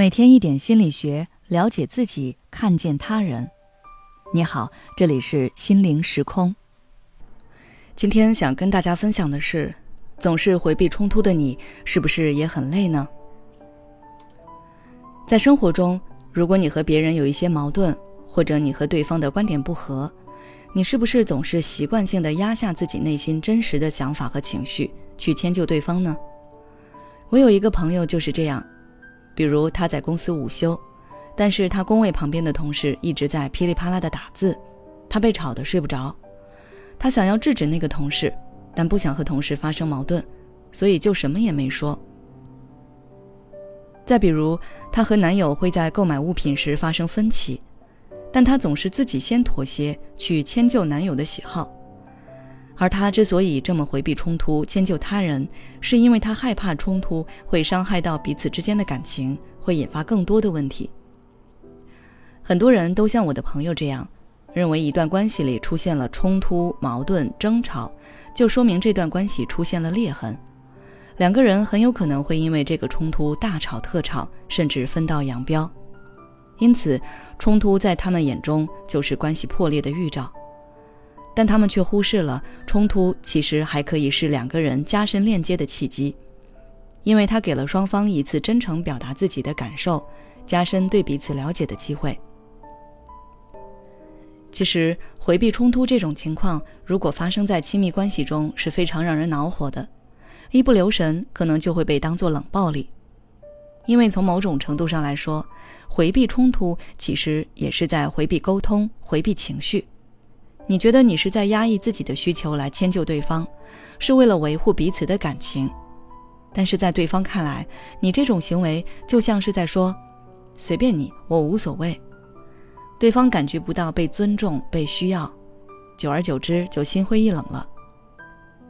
每天一点心理学，了解自己，看见他人。你好，这里是心灵时空。今天想跟大家分享的是，总是回避冲突的你，是不是也很累呢？在生活中，如果你和别人有一些矛盾，或者你和对方的观点不合，你是不是总是习惯性的压下自己内心真实的想法和情绪，去迁就对方呢？我有一个朋友就是这样。比如他在公司午休，但是他工位旁边的同事一直在噼里啪啦的打字，他被吵得睡不着。他想要制止那个同事，但不想和同事发生矛盾，所以就什么也没说。再比如，她和男友会在购买物品时发生分歧，但她总是自己先妥协，去迁就男友的喜好。而他之所以这么回避冲突、迁就他人，是因为他害怕冲突会伤害到彼此之间的感情，会引发更多的问题。很多人都像我的朋友这样，认为一段关系里出现了冲突、矛盾、争吵，就说明这段关系出现了裂痕，两个人很有可能会因为这个冲突大吵特吵，甚至分道扬镳。因此，冲突在他们眼中就是关系破裂的预兆。但他们却忽视了冲突其实还可以是两个人加深链接的契机，因为他给了双方一次真诚表达自己的感受，加深对彼此了解的机会。其实回避冲突这种情况，如果发生在亲密关系中，是非常让人恼火的，一不留神可能就会被当作冷暴力。因为从某种程度上来说，回避冲突其实也是在回避沟通、回避情绪。你觉得你是在压抑自己的需求来迁就对方，是为了维护彼此的感情，但是在对方看来，你这种行为就像是在说“随便你，我无所谓”。对方感觉不到被尊重、被需要，久而久之就心灰意冷了。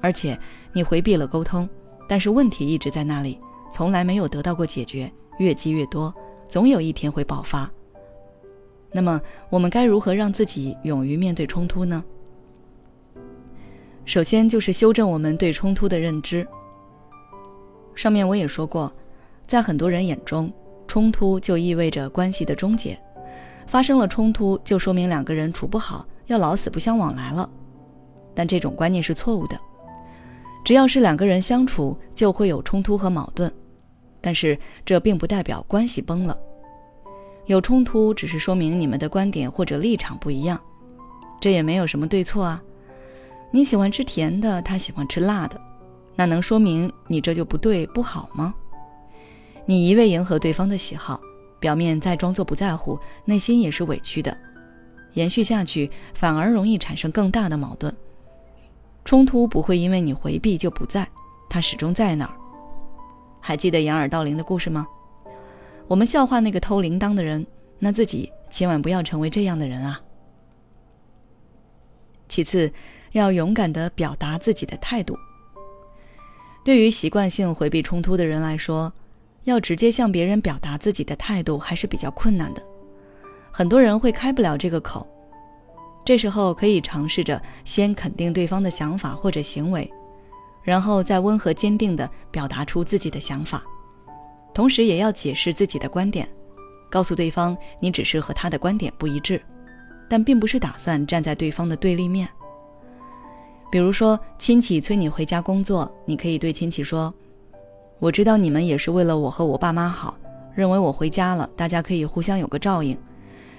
而且你回避了沟通，但是问题一直在那里，从来没有得到过解决，越积越多，总有一天会爆发。那么，我们该如何让自己勇于面对冲突呢？首先就是修正我们对冲突的认知。上面我也说过，在很多人眼中，冲突就意味着关系的终结，发生了冲突就说明两个人处不好，要老死不相往来了。但这种观念是错误的。只要是两个人相处，就会有冲突和矛盾，但是这并不代表关系崩了。有冲突只是说明你们的观点或者立场不一样，这也没有什么对错啊。你喜欢吃甜的，他喜欢吃辣的，那能说明你这就不对不好吗？你一味迎合对方的喜好，表面再装作不在乎，内心也是委屈的，延续下去反而容易产生更大的矛盾。冲突不会因为你回避就不在，它始终在那儿。还记得掩耳盗铃的故事吗？我们笑话那个偷铃铛的人，那自己千万不要成为这样的人啊。其次，要勇敢地表达自己的态度。对于习惯性回避冲突的人来说，要直接向别人表达自己的态度还是比较困难的，很多人会开不了这个口。这时候可以尝试着先肯定对方的想法或者行为，然后再温和坚定地表达出自己的想法。同时也要解释自己的观点，告诉对方你只是和他的观点不一致，但并不是打算站在对方的对立面。比如说，亲戚催你回家工作，你可以对亲戚说：“我知道你们也是为了我和我爸妈好，认为我回家了，大家可以互相有个照应。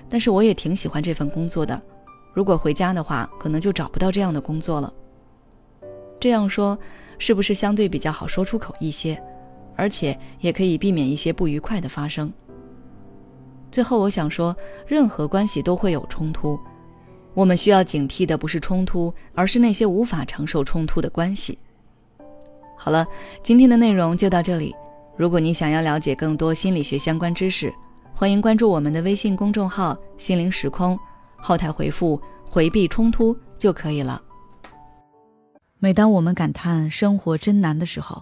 但是我也挺喜欢这份工作的，如果回家的话，可能就找不到这样的工作了。”这样说，是不是相对比较好说出口一些？而且也可以避免一些不愉快的发生。最后，我想说，任何关系都会有冲突，我们需要警惕的不是冲突，而是那些无法承受冲突的关系。好了，今天的内容就到这里。如果你想要了解更多心理学相关知识，欢迎关注我们的微信公众号“心灵时空”，后台回复“回避冲突”就可以了。每当我们感叹生活真难的时候，